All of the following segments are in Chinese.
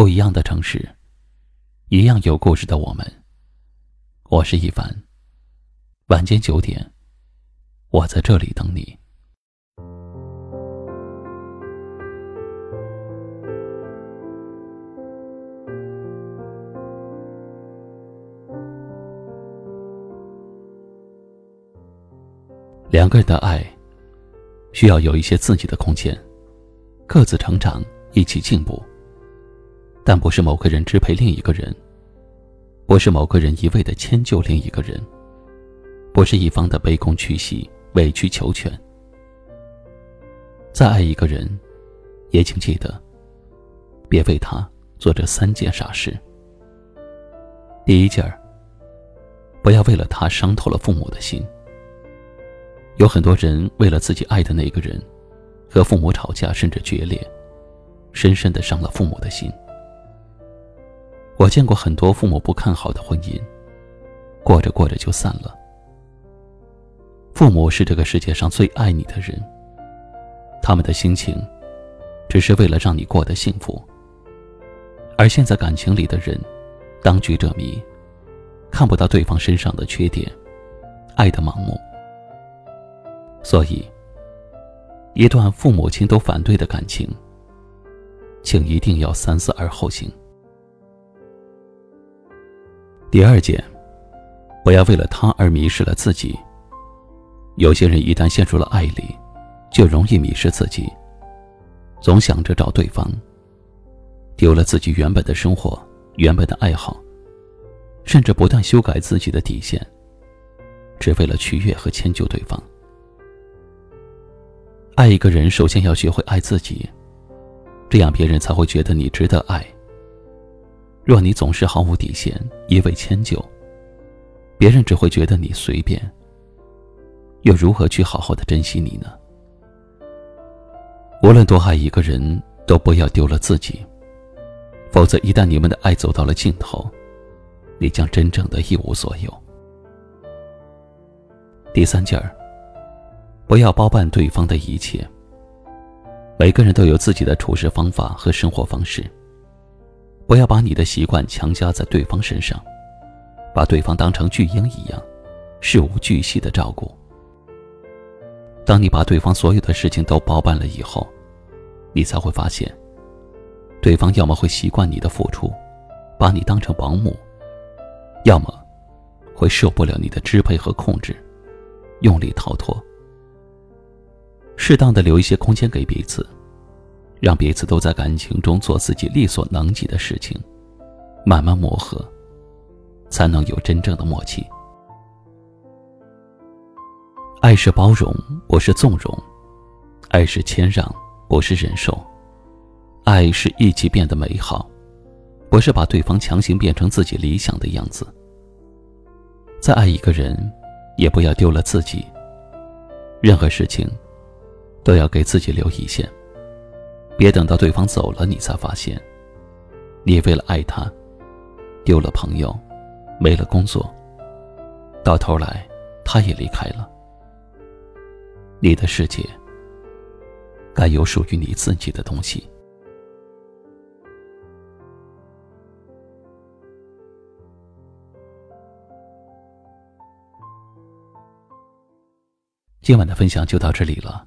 不一样的城市，一样有故事的我们。我是一凡。晚间九点，我在这里等你。两个人的爱，需要有一些自己的空间，各自成长，一起进步。但不是某个人支配另一个人，不是某个人一味的迁就另一个人，不是一方的卑躬屈膝、委曲求全。再爱一个人，也请记得，别为他做这三件傻事。第一件儿，不要为了他伤透了父母的心。有很多人为了自己爱的那个人，和父母吵架甚至决裂，深深的伤了父母的心。我见过很多父母不看好的婚姻，过着过着就散了。父母是这个世界上最爱你的人，他们的心情，只是为了让你过得幸福。而现在感情里的人，当局者迷，看不到对方身上的缺点，爱的盲目。所以，一段父母亲都反对的感情，请一定要三思而后行。第二件，不要为了他而迷失了自己。有些人一旦陷入了爱里，就容易迷失自己，总想着找对方，丢了自己原本的生活、原本的爱好，甚至不断修改自己的底线，只为了取悦和迁就对方。爱一个人，首先要学会爱自己，这样别人才会觉得你值得爱。若你总是毫无底线，一味迁就，别人只会觉得你随便，又如何去好好的珍惜你呢？无论多爱一个人，都不要丢了自己，否则一旦你们的爱走到了尽头，你将真正的一无所有。第三件儿，不要包办对方的一切。每个人都有自己的处事方法和生活方式。不要把你的习惯强加在对方身上，把对方当成巨婴一样，事无巨细的照顾。当你把对方所有的事情都包办了以后，你才会发现，对方要么会习惯你的付出，把你当成保姆；要么会受不了你的支配和控制，用力逃脱。适当的留一些空间给彼此。让彼此都在感情中做自己力所能及的事情，慢慢磨合，才能有真正的默契。爱是包容，不是纵容；爱是谦让，不是忍受；爱是一起变得美好，不是把对方强行变成自己理想的样子。再爱一个人，也不要丢了自己。任何事情，都要给自己留一线。别等到对方走了，你才发现，你为了爱他，丢了朋友，没了工作，到头来，他也离开了。你的世界，该有属于你自己的东西。今晚的分享就到这里了。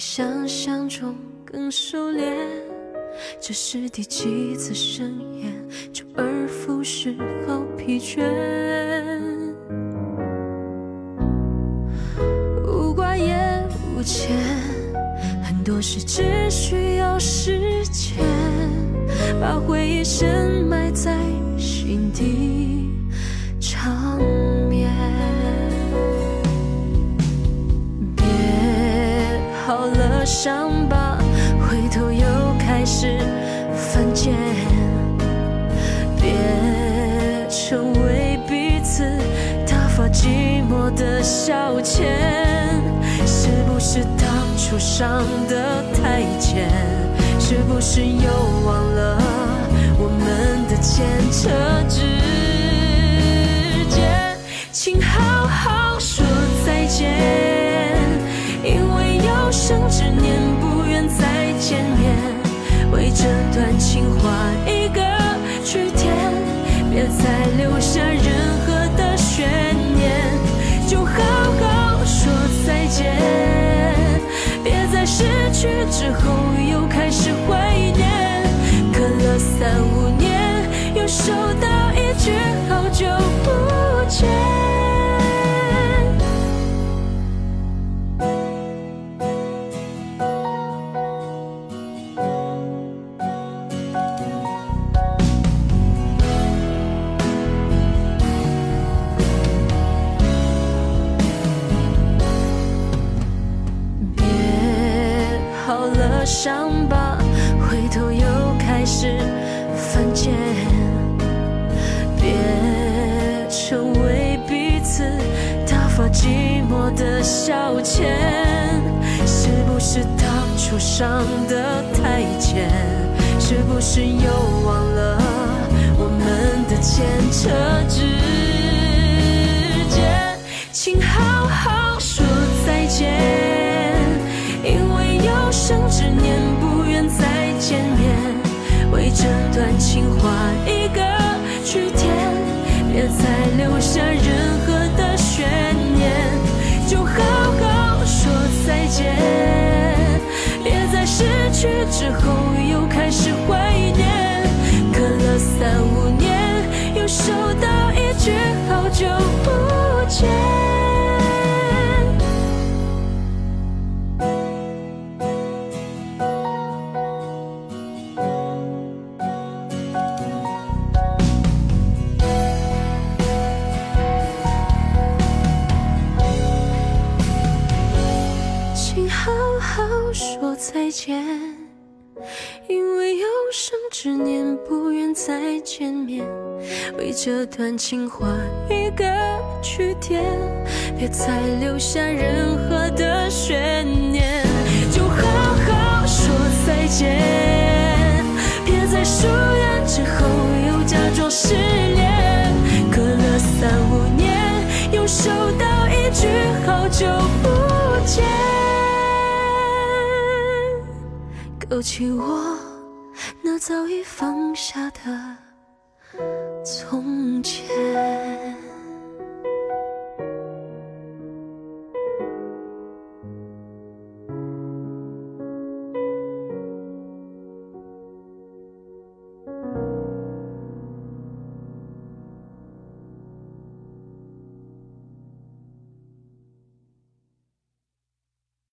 比想象中更熟练。这是第几次盛宴，周而复始好疲倦。无挂也无牵，很多事只需要时间，把回忆深埋在心底。伤疤，回头又开始犯贱。别成为彼此打发寂寞的消遣，是不是当初伤得太浅？是不是又忘了我们的牵扯之间？请好好情画一个句点，别再留下任何的悬念，就好好说再见，别在失去之后消遣，是不是当初伤得太浅？是不是又忘了我们的牵扯之间？请好好说再见，因为有生之年不愿再见面，为这段情画一个句点，别再留下任何的悬念，就好好说再见，别在失去之后又开始怀念，隔了三五年又收到一句好久不见。再见，因为有生之年不愿再见面，为这段情画一个句点，别再留下任何的悬念，就好好说再见，别在疏远之后又假装失恋，隔了三五年又收到一句好久不见。勾起我那早已放下的从前。